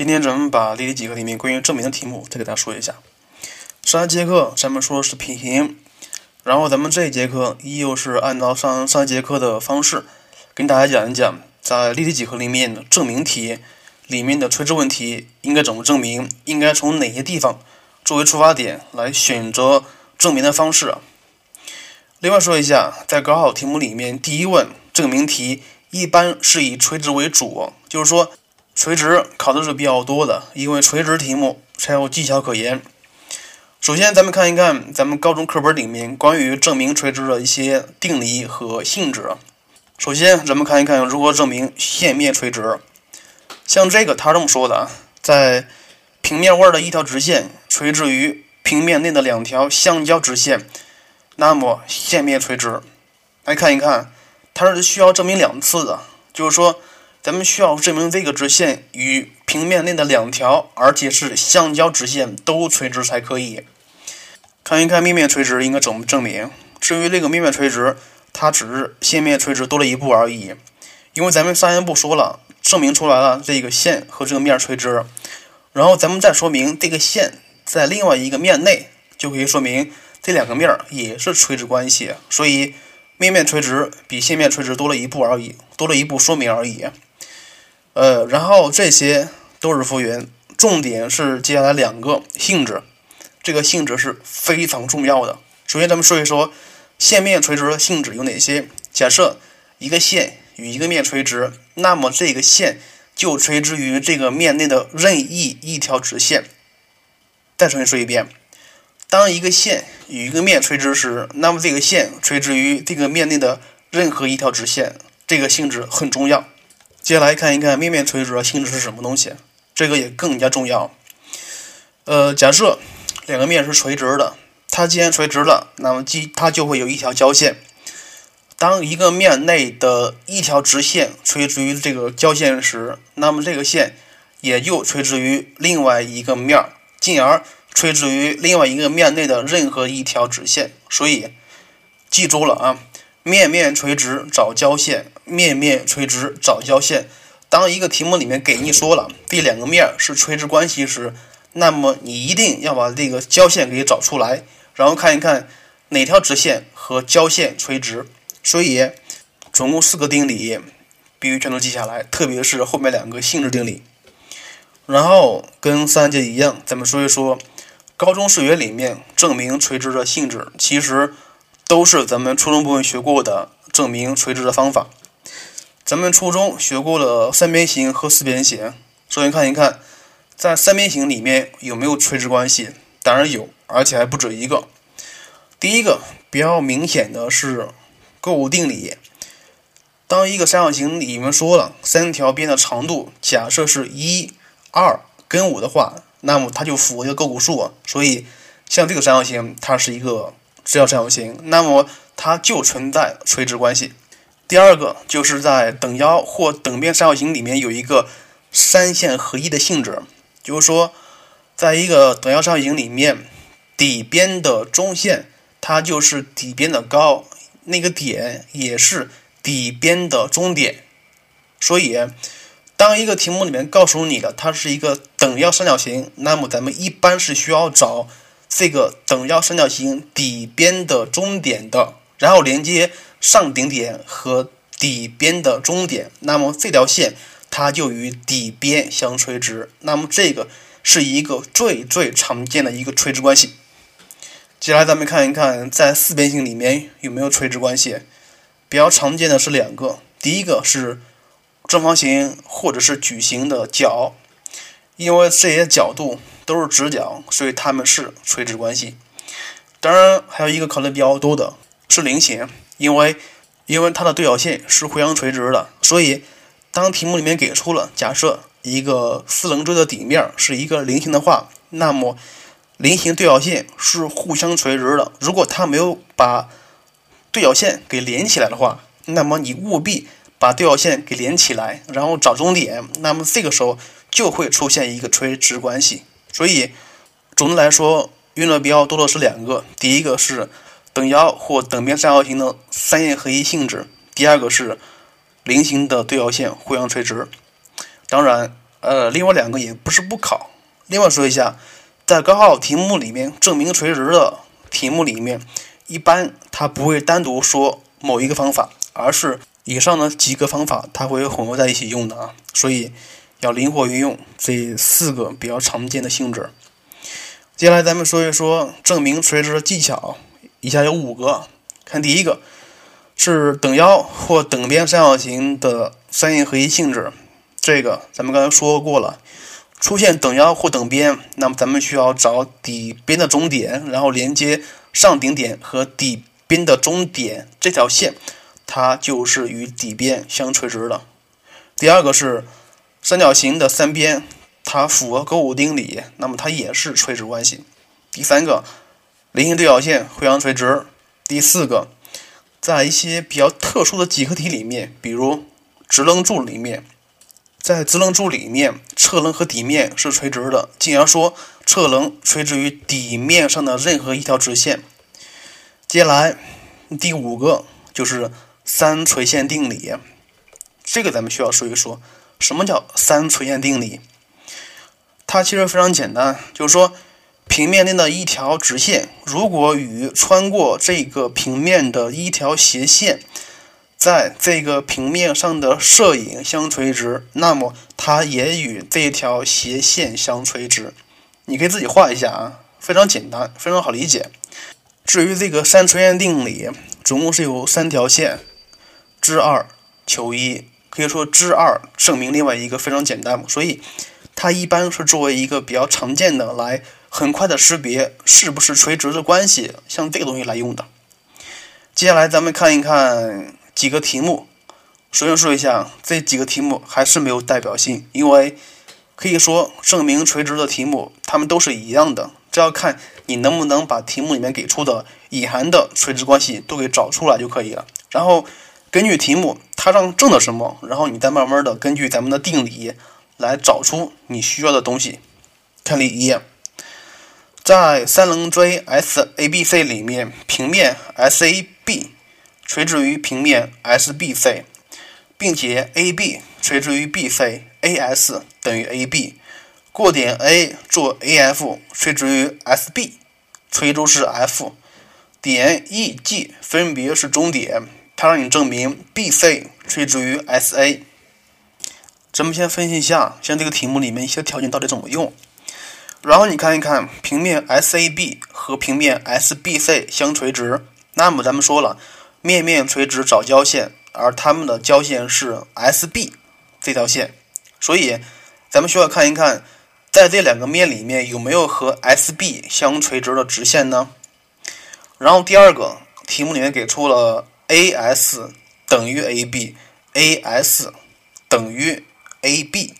今天咱们把例题几何里面关于证明的题目再给大家说一下。上一节课咱们说的是平行，然后咱们这一节课依旧是按照上上一节课的方式，跟大家讲一讲在例题几何里面的证明题里面的垂直问题应该怎么证明，应该从哪些地方作为出发点来选择证明的方式。另外说一下，在高考题目里面，第一问证明题一般是以垂直为主，就是说。垂直考的是比较多的，因为垂直题目才有技巧可言。首先，咱们看一看咱们高中课本里面关于证明垂直的一些定理和性质。首先，咱们看一看如何证明线面垂直。像这个，他这么说的：在平面外的一条直线垂直于平面内的两条相交直线，那么线面垂直。来看一看，它是需要证明两次的，就是说。咱们需要证明这个直线与平面内的两条，而且是相交直线都垂直才可以。看一看面面垂直应该怎么证明？至于这个面面垂直，它只是线面垂直多了一步而已。因为咱们上一步说了，证明出来了这个线和这个面垂直，然后咱们再说明这个线在另外一个面内，就可以说明这两个面也是垂直关系。所以面面垂直比线面垂直多了一步而已，多了一步说明而已。呃，然后这些都是复原，重点是接下来两个性质，这个性质是非常重要的。首先，咱们说一说线面垂直的性质有哪些。假设一个线与一个面垂直，那么这个线就垂直于这个面内的任意一条直线。再重新说一遍，当一个线与一个面垂直时，那么这个线垂直于这个面内的任何一条直线，这个性质很重要。接下来看一看面面垂直的性质是什么东西，这个也更加重要。呃，假设两个面是垂直的，它既然垂直了，那么即它就会有一条交线。当一个面内的一条直线垂直于这个交线时，那么这个线也就垂直于另外一个面儿，进而垂直于另外一个面内的任何一条直线。所以记住了啊。面面垂直找交线，面面垂直找交线。当一个题目里面给你说了这两个面是垂直关系时，那么你一定要把这个交线给找出来，然后看一看哪条直线和交线垂直。所以总共四个定理必须全都记下来，特别是后面两个性质定理。然后跟三节一样，咱们说一说高中数学里面证明垂直的性质，其实。都是咱们初中部分学过的证明垂直的方法。咱们初中学过了三边形和四边形，首先看一看，在三边形里面有没有垂直关系？当然有，而且还不止一个。第一个比较明显的是勾股定理。当一个三角形里面说了三条边的长度，假设是一、二跟五的话，那么它就符合一个勾股数。所以像这个三角形，它是一个。直角三角形，那么它就存在垂直关系。第二个就是在等腰或等边三角形里面有一个三线合一的性质，就是说，在一个等腰三角形里面，底边的中线它就是底边的高，那个点也是底边的中点。所以，当一个题目里面告诉你的它是一个等腰三角形，那么咱们一般是需要找。这个等腰三角形底边的中点的，然后连接上顶点和底边的中点，那么这条线它就与底边相垂直。那么这个是一个最最常见的一个垂直关系。接下来咱们看一看，在四边形里面有没有垂直关系？比较常见的是两个，第一个是正方形或者是矩形的角，因为这些角度。都是直角，所以它们是垂直关系。当然，还有一个考的比较多的是菱形，因为因为它的对角线是互相垂直的，所以当题目里面给出了假设一个四棱锥的底面是一个菱形的话，那么菱形对角线是互相垂直的。如果它没有把对角线给连起来的话，那么你务必把对角线给连起来，然后找中点，那么这个时候就会出现一个垂直关系。所以，总的来说，用的比较多的是两个。第一个是等腰或等边三角形的三线合一性质；第二个是菱形的对角线互相垂直。当然，呃，另外两个也不是不考。另外说一下，在高考题目里面，证明垂直的题目里面，一般它不会单独说某一个方法，而是以上的几个方法它会混合在一起用的啊。所以要灵活运用这四个比较常见的性质。接下来咱们说一说证明垂直的技巧，以下有五个。看第一个是等腰或等边三角形的三线合一性质，这个咱们刚才说过了。出现等腰或等边，那么咱们需要找底边的中点，然后连接上顶点和底边的中点这条线，它就是与底边相垂直的。第二个是三角形的三边，它符合勾股定理，那么它也是垂直关系。第三个，菱形对角线互相垂直。第四个，在一些比较特殊的几何体里面，比如直棱柱里面。在直棱柱里面，侧棱和底面是垂直的，进而说侧棱垂直于底面上的任何一条直线。接下来第五个就是三垂线定理，这个咱们需要说一说，什么叫三垂线定理？它其实非常简单，就是说平面内的一条直线，如果与穿过这个平面的一条斜线。在这个平面上的摄影相垂直，那么它也与这条斜线相垂直。你可以自己画一下啊，非常简单，非常好理解。至于这个三垂线定理，总共是有三条线，知二求一，可以说知二证明另外一个非常简单，所以它一般是作为一个比较常见的来很快的识别是不是垂直的关系，像这个东西来用的。接下来咱们看一看。几个题目，首先说一下，这几个题目还是没有代表性，因为可以说证明垂直的题目，它们都是一样的，这要看你能不能把题目里面给出的隐含的垂直关系都给找出来就可以了。然后根据题目它让证的什么，然后你再慢慢的根据咱们的定理来找出你需要的东西。看例一，在三棱锥 SABC 里面，平面 SAB。垂直于平面 SBC，并且 AB 垂直于 BC，AS 等于 AB，过点 A 做 AF 垂直于 SB，垂轴是 F，点 EG 分别是中点，它让你证明 BC 垂直于 SA。咱们先分析一下，像这个题目里面一些条件到底怎么用，然后你看一看平面 SAB 和平面 SBC 相垂直，那么咱们说了。面面垂直找交线，而它们的交线是 SB 这条线，所以咱们需要看一看，在这两个面里面有没有和 SB 相垂直的直线呢？然后第二个题目里面给出了 AS 等于 AB，AS 等于 AB。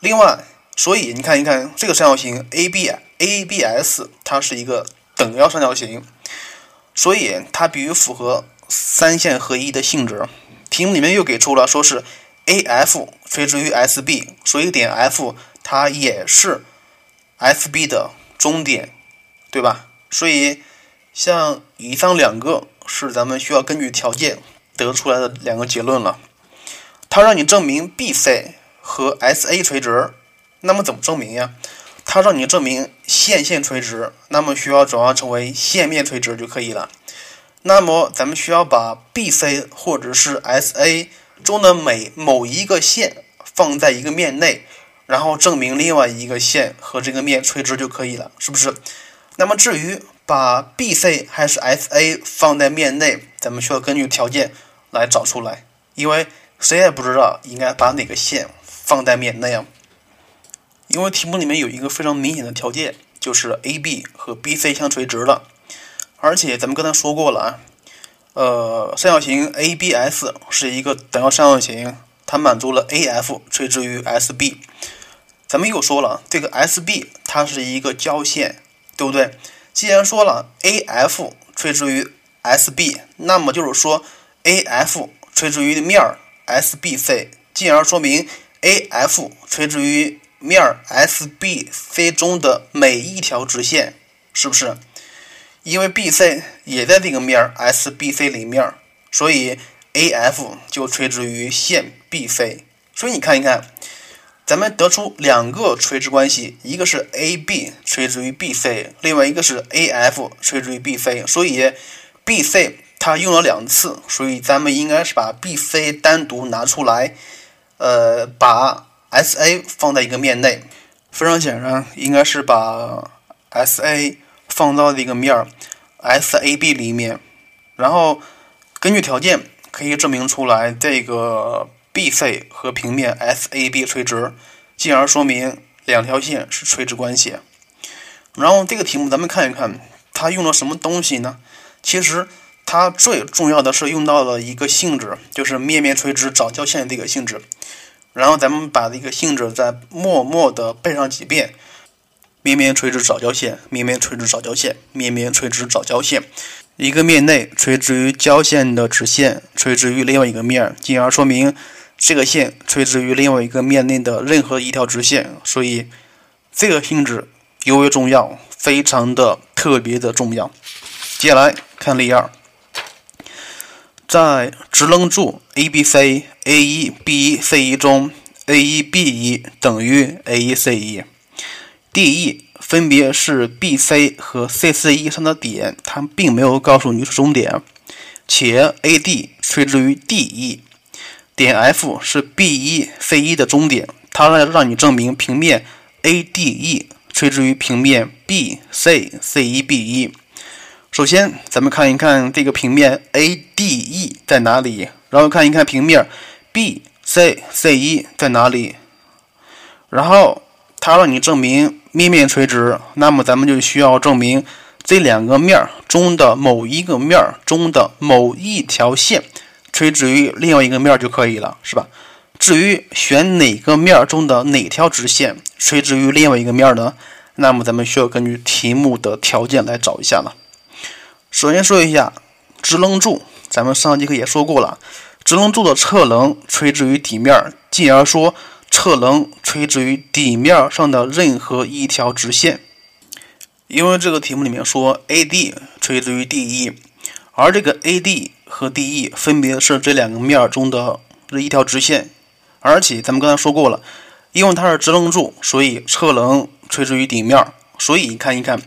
另外，所以你看一看这个三角形 AB，ABS 它是一个等腰三角形。所以它必须符合三线合一的性质。题目里面又给出了，说是 AF 垂直于 SB，所以点 F 它也是 SB 的中点，对吧？所以像以上两个是咱们需要根据条件得出来的两个结论了。它让你证明 BC 和 SA 垂直，那么怎么证明呀？它让你证明线线垂直，那么需要转化成为线面垂直就可以了。那么咱们需要把 BC 或者是 SA 中的每某一个线放在一个面内，然后证明另外一个线和这个面垂直就可以了，是不是？那么至于把 BC 还是 SA 放在面内，咱们需要根据条件来找出来，因为谁也不知道应该把哪个线放在面内啊。因为题目里面有一个非常明显的条件，就是 AB 和 BC 相垂直了，而且咱们刚才说过了啊，呃，三角形 ABS 是一个等腰三角形，它满足了 AF 垂直于 SB。咱们又说了，这个 SB 它是一个交线，对不对？既然说了 AF 垂直于 SB，那么就是说 AF 垂直于面 SBC，进而说明 AF 垂直于面 SBC 中的每一条直线，是不是？因为 BC 也在这个面 SBC 里面，所以 AF 就垂直于线 BC。所以你看一看，咱们得出两个垂直关系，一个是 AB 垂直于 BC，另外一个是 AF 垂直于 BC。所以 BC 它用了两次，所以咱们应该是把 BC 单独拿出来，呃，把 SA 放在一个面内。非常显然，应该是把 SA 放到一个面 SAB 里面，然后根据条件可以证明出来这个。BC 和平面 SAB 垂直，进而说明两条线是垂直关系。然后这个题目咱们看一看，它用了什么东西呢？其实它最重要的是用到了一个性质，就是面面垂直找交线这个性质。然后咱们把这个性质再默默的背上几遍：面面垂直找交线，面面垂直找交线，面面垂直找交线。一个面内垂直于交线的直线垂直于另外一个面，进而说明。这个线垂直于另外一个面内的任何一条直线，所以这个性质尤为重要，非常的特别的重要。接下来看例二，在直棱柱 ABC A1B1C1 中，A1B1 等于 A1C1，DE 分别是 BC 和 CC1 上的点，它并没有告诉你是终点，且 AD 垂直于 DE。点 F 是 B1 C1 的终点，它让让你证明平面 ADE 垂直于平面 BC C1B1。首先，咱们看一看这个平面 ADE 在哪里，然后看一看平面 BC C1 在哪里，然后它让你证明面面垂直，那么咱们就需要证明这两个面中的某一个面中的某一条线。垂直于另外一个面就可以了，是吧？至于选哪个面中的哪条直线垂直于另外一个面呢？那么咱们需要根据题目的条件来找一下了。首先说一下直棱柱，咱们上节课也说过了，直棱柱的侧棱垂直于底面，进而说侧棱垂直于底面上的任何一条直线。因为这个题目里面说 AD 垂直于 DE，而这个 AD。和 DE 分别是这两个面中的这一条直线，而且咱们刚才说过了，因为它是直棱柱，所以侧棱垂直于底面。所以你看一看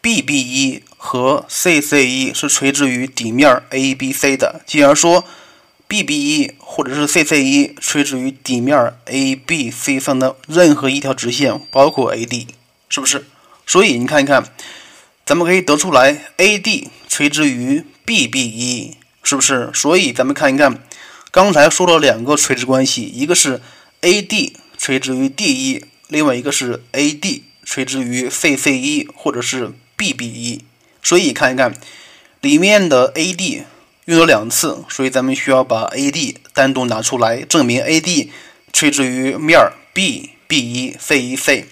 ，BB1 和 CCE 是垂直于底面 ABC 的，进而说 BB1 或者是 CC1 垂直于底面 ABC 上的任何一条直线，包括 AD，是不是？所以你看一看，咱们可以得出来，AD 垂直于 BB1。是不是？所以咱们看一看，刚才说了两个垂直关系，一个是 AD 垂直于 DE，另外一个是 AD 垂直于 CC1 或者是 BB1。所以看一看里面的 AD 用了两次，所以咱们需要把 AD 单独拿出来，证明 AD 垂直于面 BB1C1C。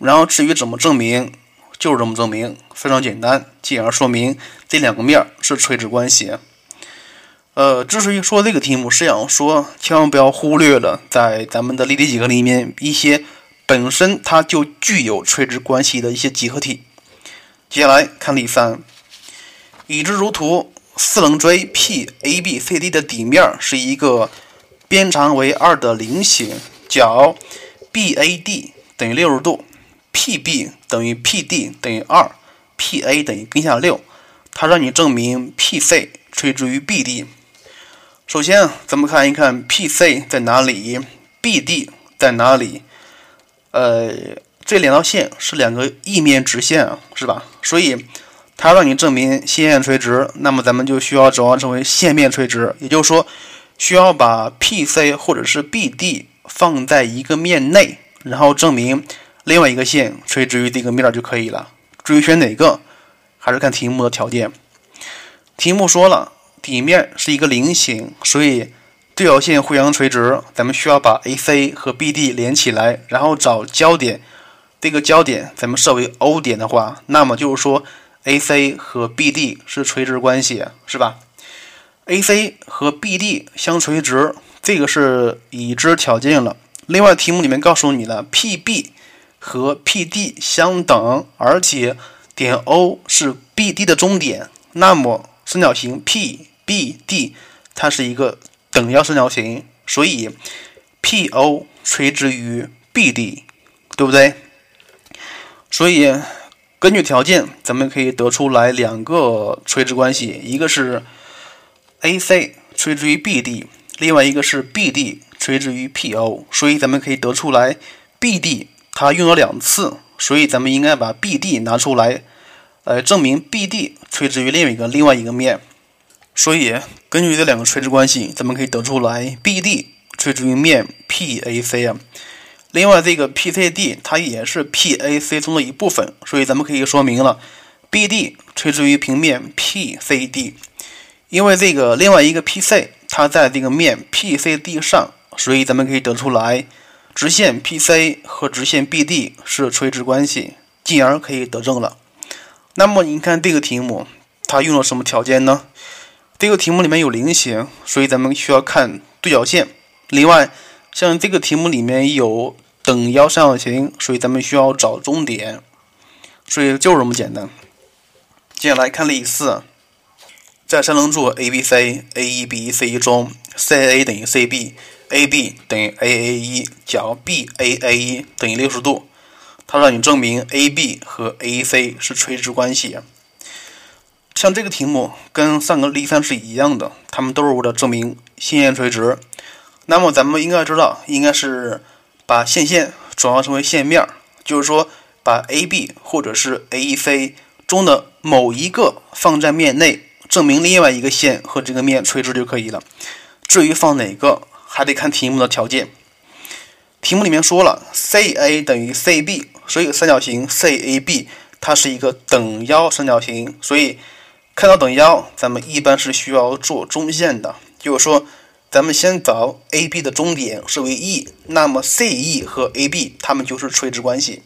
然后至于怎么证明，就是这么证明，非常简单，进而说明这两个面是垂直关系。呃，之所以说这个题目，是想说，千万不要忽略了在咱们的立体几何里面一些本身它就具有垂直关系的一些几何体。接下来看例三，已知如图，四棱锥 PABCD 的底面是一个边长为二的菱形，角 BAD 等于六十度，PB 等于 PD 等于二，PA 等于根下六，它让你证明 PC 垂直于 BD。首先，咱们看一看 PC 在哪里，BD 在哪里。呃，这两条线是两个异面直线啊，是吧？所以它让你证明线面垂直，那么咱们就需要转化成为线面垂直，也就是说，需要把 PC 或者是 BD 放在一个面内，然后证明另外一个线垂直于这个面就可以了。至于选哪个，还是看题目的条件。题目说了。底面是一个菱形，所以对角线互相垂直。咱们需要把 AC 和 BD 连起来，然后找交点。这个交点咱们设为 O 点的话，那么就是说 AC 和 BD 是垂直关系，是吧？AC 和 BD 相垂直，这个是已知条件了。另外，题目里面告诉你了，PB 和 PD 相等，而且点 O 是 BD 的中点，那么三角形 P。B D 它是一个等腰三角形，所以 P O 垂直于 BD，对不对？所以根据条件，咱们可以得出来两个垂直关系，一个是 AC 垂直于 BD，另外一个是 BD 垂直于 PO。所以咱们可以得出来 BD 它用了两次，所以咱们应该把 BD 拿出来，来证明 BD 垂直于另一个另外一个面。所以根据这两个垂直关系，咱们可以得出来 BD 垂直于面 PAC 啊。另外，这个 PCD 它也是 PAC 中的一部分，所以咱们可以说明了 BD 垂直于平面 PCD。因为这个另外一个 PC 它在这个面 PCD 上，所以咱们可以得出来直线 PC 和直线 BD 是垂直关系，进而可以得证了。那么你看这个题目，它用了什么条件呢？这个题目里面有菱形，所以咱们需要看对角线。另外，像这个题目里面有等腰三角形，所以咱们需要找中点，所以就是这么简单。接下来看例四，在三棱柱 ABC、AEB、CE 中，CA 等于 CB，AB 等于 AAE，角 BAAE 等于六十度，它让你证明 AB 和 AC 是垂直关系。像这个题目跟上个例三是一样的，它们都是为了证明线线垂直。那么咱们应该知道，应该是把线线转化成为线面，就是说把 AB 或者是 AEC 中的某一个放在面内，证明另外一个线和这个面垂直就可以了。至于放哪个，还得看题目的条件。题目里面说了，CA 等于 CB，所以三角形 CAB 它是一个等腰三角形。所以看到等腰，咱们一般是需要做中线的，就是说。咱们先找 AB 的中点是为 E，那么 CE 和 AB 它们就是垂直关系。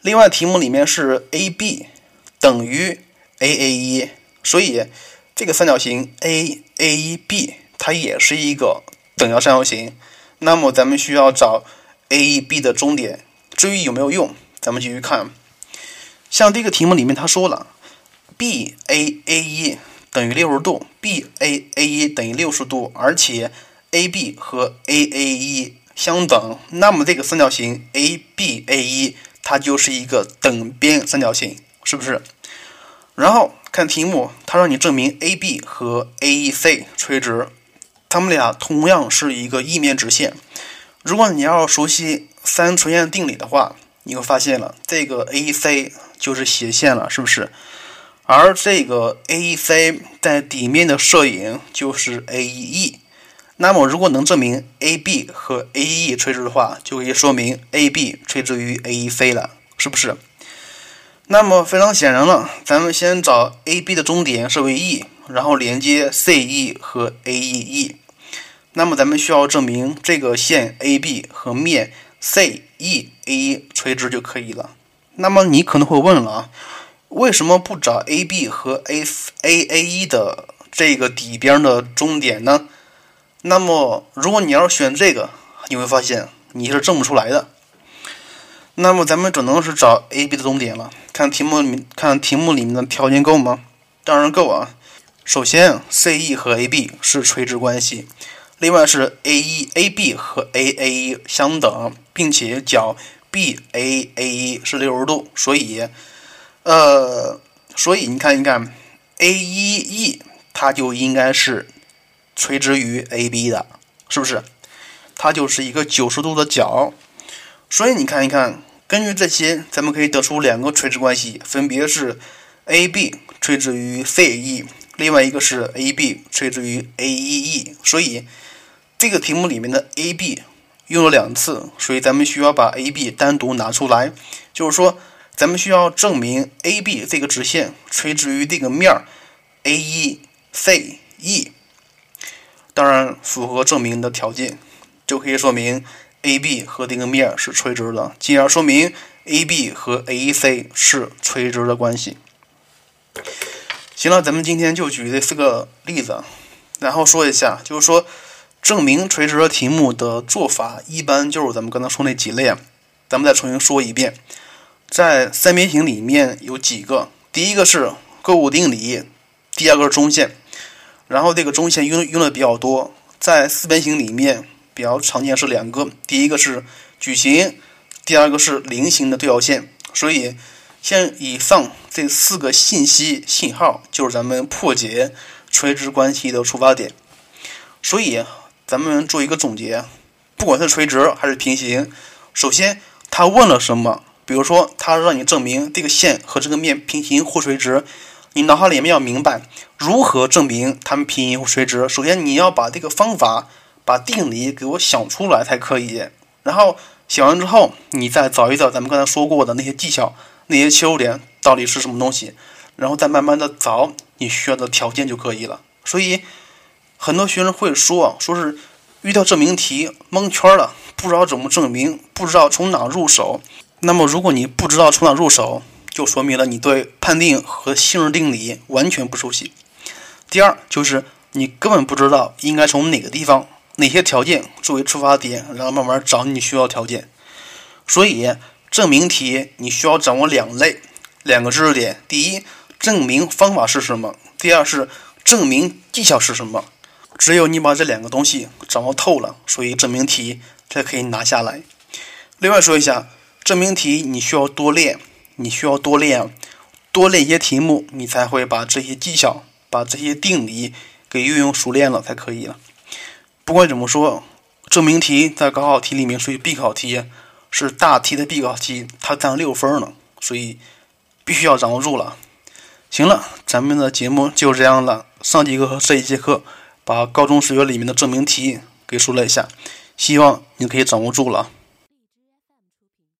另外，题目里面是 AB 等于 AAE，所以这个三角形 AAB 它也是一个等腰三角形。那么咱们需要找 AEB 的中点。至于有没有用，咱们继续看。像这个题目里面他说了，BAAE。等于六十度，B A A 一等于六十度，而且 A B 和 A A 一相等，那么这个三角形 A B A 一它就是一个等边三角形，是不是？然后看题目，它让你证明 A B 和 A E C 垂直，它们俩同样是一个一面直线。如果你要熟悉三重线定理的话，你会发现了这个 A E C 就是斜线了，是不是？而这个 AEC 在底面的摄影就是 AEE，那么如果能证明 AB 和 AE 垂直的话，就可以说明 AB 垂直于 AEC 了，是不是？那么非常显然了，咱们先找 AB 的中点设为 E，然后连接 CE 和 AEE，那么咱们需要证明这个线 AB 和面 CEA 垂直就可以了。那么你可能会问了啊？为什么不找 AB 和 A A A 一的这个底边的中点呢？那么，如果你要选这个，你会发现你是证不出来的。那么，咱们只能是找 AB 的中点了。看题目里面，看题目里面的条件够吗？当然够啊。首先，CE 和 AB 是垂直关系，另外是 AE AB 和 AA 相等，并且角 BAA 是六十度，所以。呃，所以你看一看，A 一 E 它就应该是垂直于 AB 的，是不是？它就是一个九十度的角。所以你看一看，根据这些，咱们可以得出两个垂直关系，分别是 AB 垂直于 CE，另外一个是 AB 垂直于 AEE。所以这个题目里面的 AB 用了两次，所以咱们需要把 AB 单独拿出来，就是说。咱们需要证明 AB 这个直线垂直于这个面 AECE，当然符合证明的条件，就可以说明 AB 和这个面是垂直的，进而说明 AB 和 AEC 是垂直的关系。行了，咱们今天就举这四个例子，然后说一下，就是说证明垂直的题目的做法，一般就是咱们刚才说那几类，咱们再重新说一遍。在三边形里面有几个？第一个是勾股定理，第二个是中线，然后这个中线用用的比较多。在四边形里面比较常见是两个，第一个是矩形，第二个是菱形的对角线。所以，像以上这四个信息信号，就是咱们破解垂直关系的出发点。所以，咱们做一个总结，不管是垂直还是平行，首先他问了什么？比如说，他让你证明这个线和这个面平行或垂直。你脑海里面要明白如何证明它们平行或垂直。首先，你要把这个方法、把定理给我想出来才可以。然后想完之后，你再找一找咱们刚才说过的那些技巧、那些切入点到底是什么东西，然后再慢慢的找你需要的条件就可以了。所以，很多学生会说，说是遇到证明题蒙圈了，不知道怎么证明，不知道从哪入手。那么，如果你不知道从哪入手，就说明了你对判定和性质定理完全不熟悉。第二，就是你根本不知道应该从哪个地方、哪些条件作为出发点，然后慢慢找你需要条件。所以，证明题你需要掌握两类、两个知识点：第一，证明方法是什么；第二是证明技巧是什么。只有你把这两个东西掌握透了，所以证明题才可以拿下来。另外说一下，证明题你需要多练。你需要多练，多练一些题目，你才会把这些技巧、把这些定理给运用熟练了才可以了。不管怎么说，证明题在高考题里面属于必考题，是大题的必考题，它占六分呢，所以必须要掌握住了。行了，咱们的节目就这样了。上节课和这一节课，把高中数学里面的证明题给说了一下，希望你可以掌握住了。